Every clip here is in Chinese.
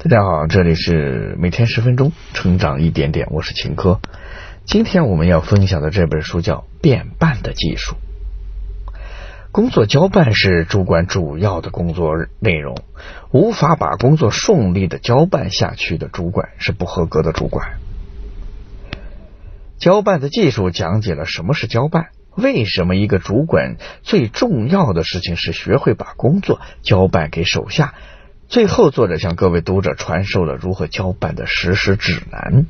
大家好，这里是每天十分钟成长一点点，我是秦科。今天我们要分享的这本书叫《变办的技术》。工作交办是主管主要的工作内容，无法把工作顺利的交办下去的主管是不合格的主管。交办的技术讲解了什么是交办，为什么一个主管最重要的事情是学会把工作交办给手下。最后，作者向各位读者传授了如何交办的实施指南。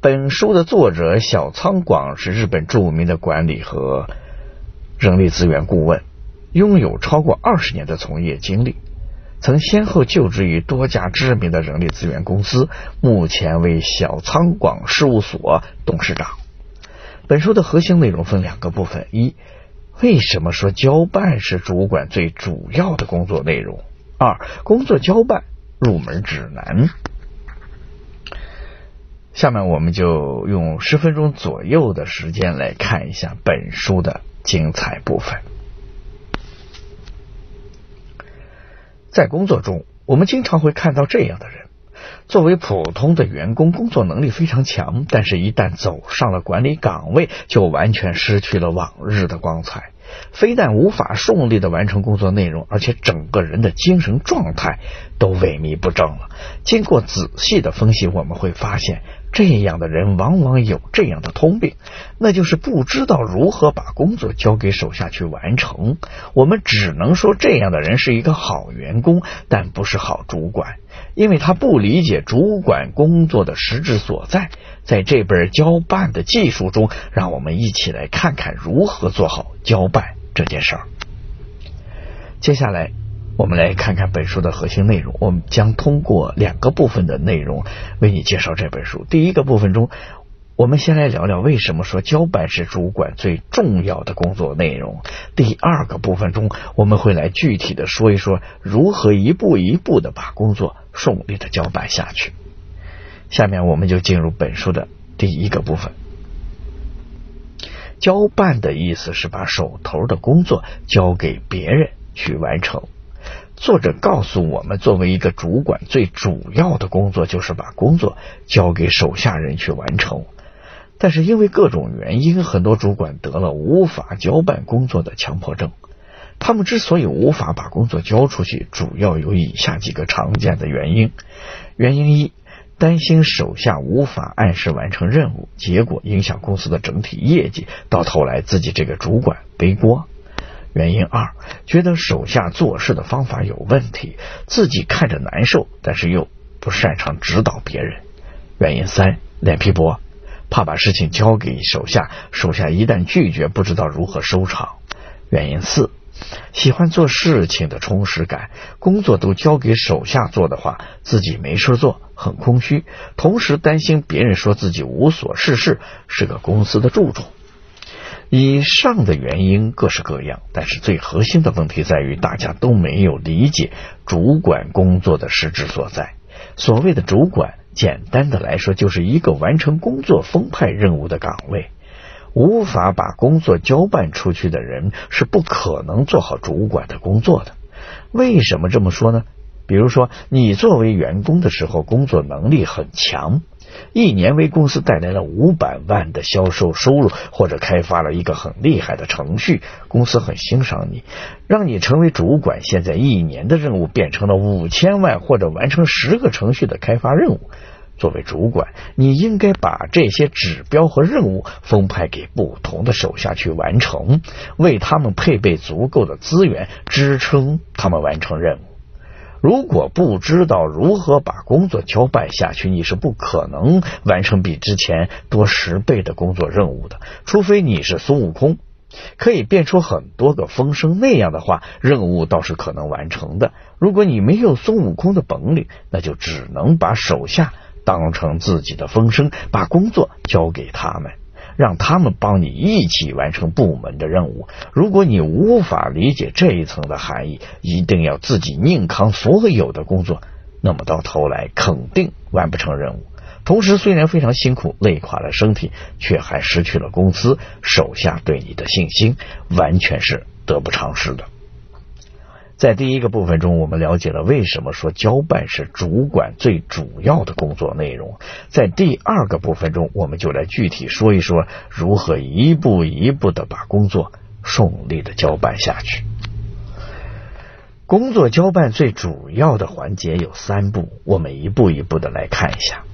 本书的作者小仓广是日本著名的管理和人力资源顾问，拥有超过二十年的从业经历，曾先后就职于多家知名的人力资源公司，目前为小仓广事务所董事长。本书的核心内容分两个部分：一、为什么说交办是主管最主要的工作内容？二、工作交办入门指南。下面我们就用十分钟左右的时间来看一下本书的精彩部分。在工作中，我们经常会看到这样的人：作为普通的员工，工作能力非常强，但是一旦走上了管理岗位，就完全失去了往日的光彩。非但无法顺利的完成工作内容，而且整个人的精神状态都萎靡不振了。经过仔细的分析，我们会发现，这样的人往往有这样的通病，那就是不知道如何把工作交给手下去完成。我们只能说，这样的人是一个好员工，但不是好主管，因为他不理解主管工作的实质所在。在这本交办的技术中，让我们一起来看看如何做好交办这件事儿。接下来，我们来看看本书的核心内容。我们将通过两个部分的内容为你介绍这本书。第一个部分中，我们先来聊聊为什么说交办是主管最重要的工作内容。第二个部分中，我们会来具体的说一说如何一步一步的把工作顺利的交办下去。下面我们就进入本书的第一个部分。交办的意思是把手头的工作交给别人去完成。作者告诉我们，作为一个主管，最主要的工作就是把工作交给手下人去完成。但是因为各种原因，很多主管得了无法交办工作的强迫症。他们之所以无法把工作交出去，主要有以下几个常见的原因。原因一。担心手下无法按时完成任务，结果影响公司的整体业绩，到头来自己这个主管背锅。原因二，觉得手下做事的方法有问题，自己看着难受，但是又不擅长指导别人。原因三，脸皮薄，怕把事情交给手下，手下一旦拒绝，不知道如何收场。原因四。喜欢做事情的充实感，工作都交给手下做的话，自己没事做，很空虚。同时担心别人说自己无所事事，是个公司的蛀虫。以上的原因各式各样，但是最核心的问题在于，大家都没有理解主管工作的实质所在。所谓的主管，简单的来说，就是一个完成工作分派任务的岗位。无法把工作交办出去的人是不可能做好主管的工作的。为什么这么说呢？比如说，你作为员工的时候，工作能力很强，一年为公司带来了五百万的销售收入，或者开发了一个很厉害的程序，公司很欣赏你，让你成为主管。现在一年的任务变成了五千万，或者完成十个程序的开发任务。作为主管，你应该把这些指标和任务分派给不同的手下去完成，为他们配备足够的资源，支撑他们完成任务。如果不知道如何把工作交办下去，你是不可能完成比之前多十倍的工作任务的。除非你是孙悟空，可以变出很多个风声，那样的话，任务倒是可能完成的。如果你没有孙悟空的本领，那就只能把手下。当成自己的风声，把工作交给他们，让他们帮你一起完成部门的任务。如果你无法理解这一层的含义，一定要自己硬扛所有的工作，那么到头来肯定完不成任务。同时，虽然非常辛苦，累垮了身体，却还失去了公司手下对你的信心，完全是得不偿失的。在第一个部分中，我们了解了为什么说交办是主管最主要的工作内容。在第二个部分中，我们就来具体说一说如何一步一步的把工作顺利的交办下去。工作交办最主要的环节有三步，我们一步一步的来看一下。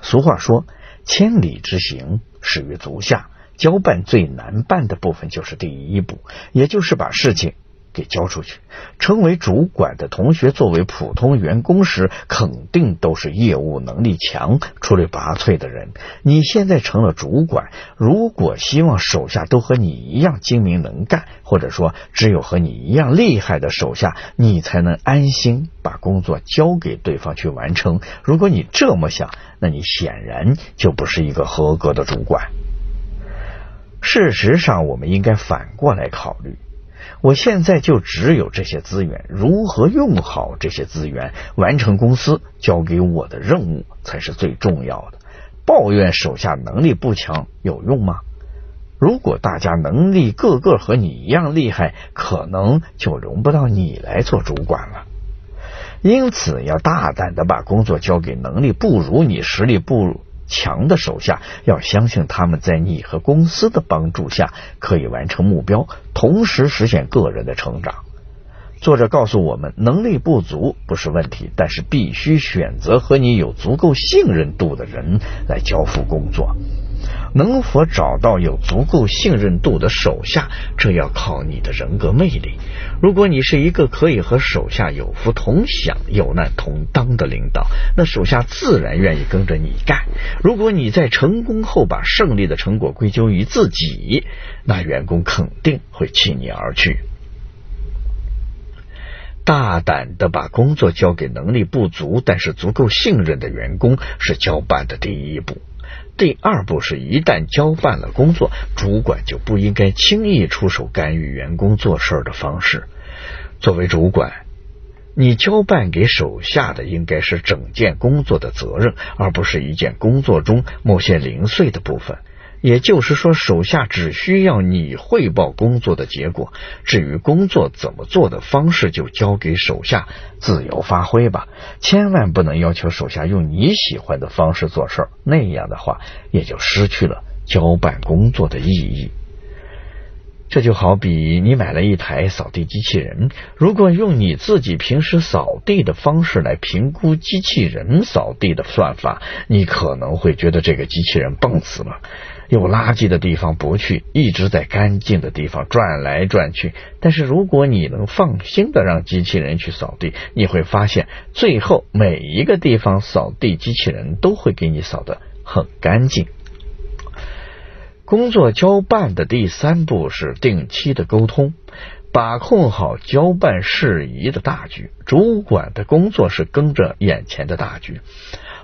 俗话说：“千里之行，始于足下。”交办最难办的部分就是第一步，也就是把事情给交出去。成为主管的同学，作为普通员工时，肯定都是业务能力强、出类拔萃的人。你现在成了主管，如果希望手下都和你一样精明能干，或者说只有和你一样厉害的手下，你才能安心把工作交给对方去完成。如果你这么想，那你显然就不是一个合格的主管。事实上，我们应该反过来考虑：我现在就只有这些资源，如何用好这些资源，完成公司交给我的任务才是最重要的。抱怨手下能力不强有用吗？如果大家能力个个和你一样厉害，可能就轮不到你来做主管了。因此，要大胆的把工作交给能力不如你、实力不。强的手下要相信他们在你和公司的帮助下可以完成目标，同时实现个人的成长。作者告诉我们，能力不足不是问题，但是必须选择和你有足够信任度的人来交付工作。能否找到有足够信任度的手下，这要靠你的人格魅力。如果你是一个可以和手下有福同享、有难同当的领导，那手下自然愿意跟着你干。如果你在成功后把胜利的成果归咎于自己，那员工肯定会弃你而去。大胆的把工作交给能力不足但是足够信任的员工，是交办的第一步。第二步是一旦交办了工作，主管就不应该轻易出手干预员工做事的方式。作为主管，你交办给手下的应该是整件工作的责任，而不是一件工作中某些零碎的部分。也就是说，手下只需要你汇报工作的结果，至于工作怎么做的方式，就交给手下自由发挥吧。千万不能要求手下用你喜欢的方式做事，那样的话也就失去了交办工作的意义。这就好比你买了一台扫地机器人，如果用你自己平时扫地的方式来评估机器人扫地的算法，你可能会觉得这个机器人笨死了。有垃圾的地方不去，一直在干净的地方转来转去。但是如果你能放心的让机器人去扫地，你会发现，最后每一个地方扫地机器人都会给你扫得很干净。工作交办的第三步是定期的沟通，把控好交办事宜的大局。主管的工作是跟着眼前的大局。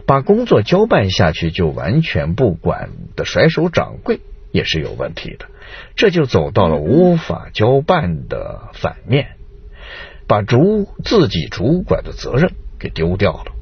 把工作交办下去就完全不管的甩手掌柜也是有问题的，这就走到了无法交办的反面，把主自己主管的责任给丢掉了。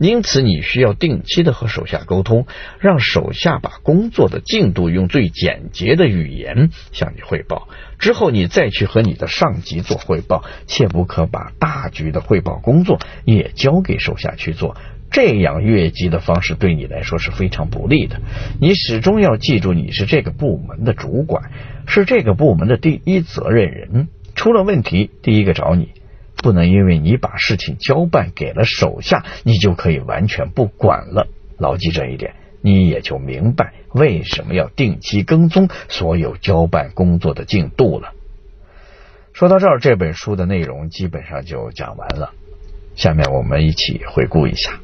因此，你需要定期的和手下沟通，让手下把工作的进度用最简洁的语言向你汇报。之后，你再去和你的上级做汇报，切不可把大局的汇报工作也交给手下去做。这样越级的方式对你来说是非常不利的。你始终要记住，你是这个部门的主管，是这个部门的第一责任人。出了问题，第一个找你。不能因为你把事情交办给了手下，你就可以完全不管了。牢记这一点，你也就明白为什么要定期跟踪所有交办工作的进度了。说到这儿，这本书的内容基本上就讲完了。下面我们一起回顾一下。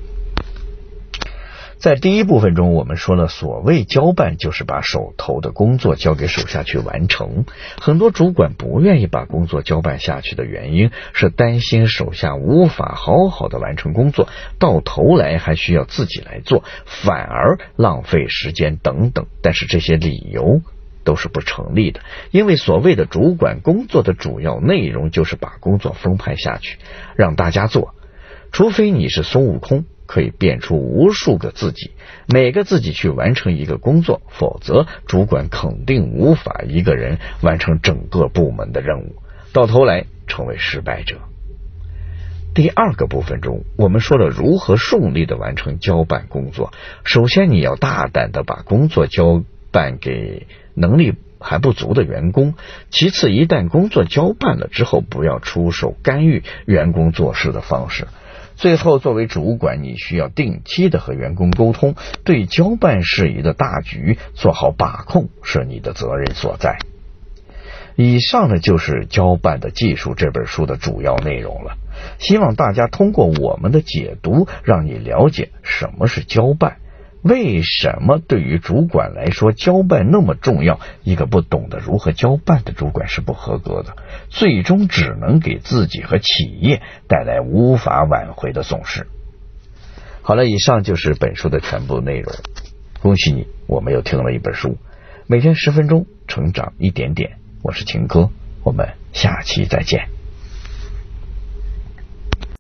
在第一部分中，我们说了，所谓交办就是把手头的工作交给手下去完成。很多主管不愿意把工作交办下去的原因是担心手下无法好好的完成工作，到头来还需要自己来做，反而浪费时间等等。但是这些理由 都是不成立的，因为所谓的主管工作的主要内容就是把工作分派下去，让大家做。除非你是孙悟空。可以变出无数个自己，每个自己去完成一个工作，否则主管肯定无法一个人完成整个部门的任务。到头来，成为失败者。第二个部分中，我们说了如何顺利的完成交办工作。首先，你要大胆的把工作交办给能力还不足的员工。其次，一旦工作交办了之后，不要出手干预员工做事的方式。最后，作为主管，你需要定期的和员工沟通，对交办事宜的大局做好把控，是你的责任所在。以上呢，就是《交办的技术》这本书的主要内容了。希望大家通过我们的解读，让你了解什么是交办，为什么对于主管来说交办那么重要。一个不懂得如何交办的主管是不合格的，最终只能给自己和企业带来无法挽回的损失。好了，以上就是本书的全部内容。恭喜你，我们又听了一本书，每天十分钟，成长一点点。我是秦哥，我们下期再见。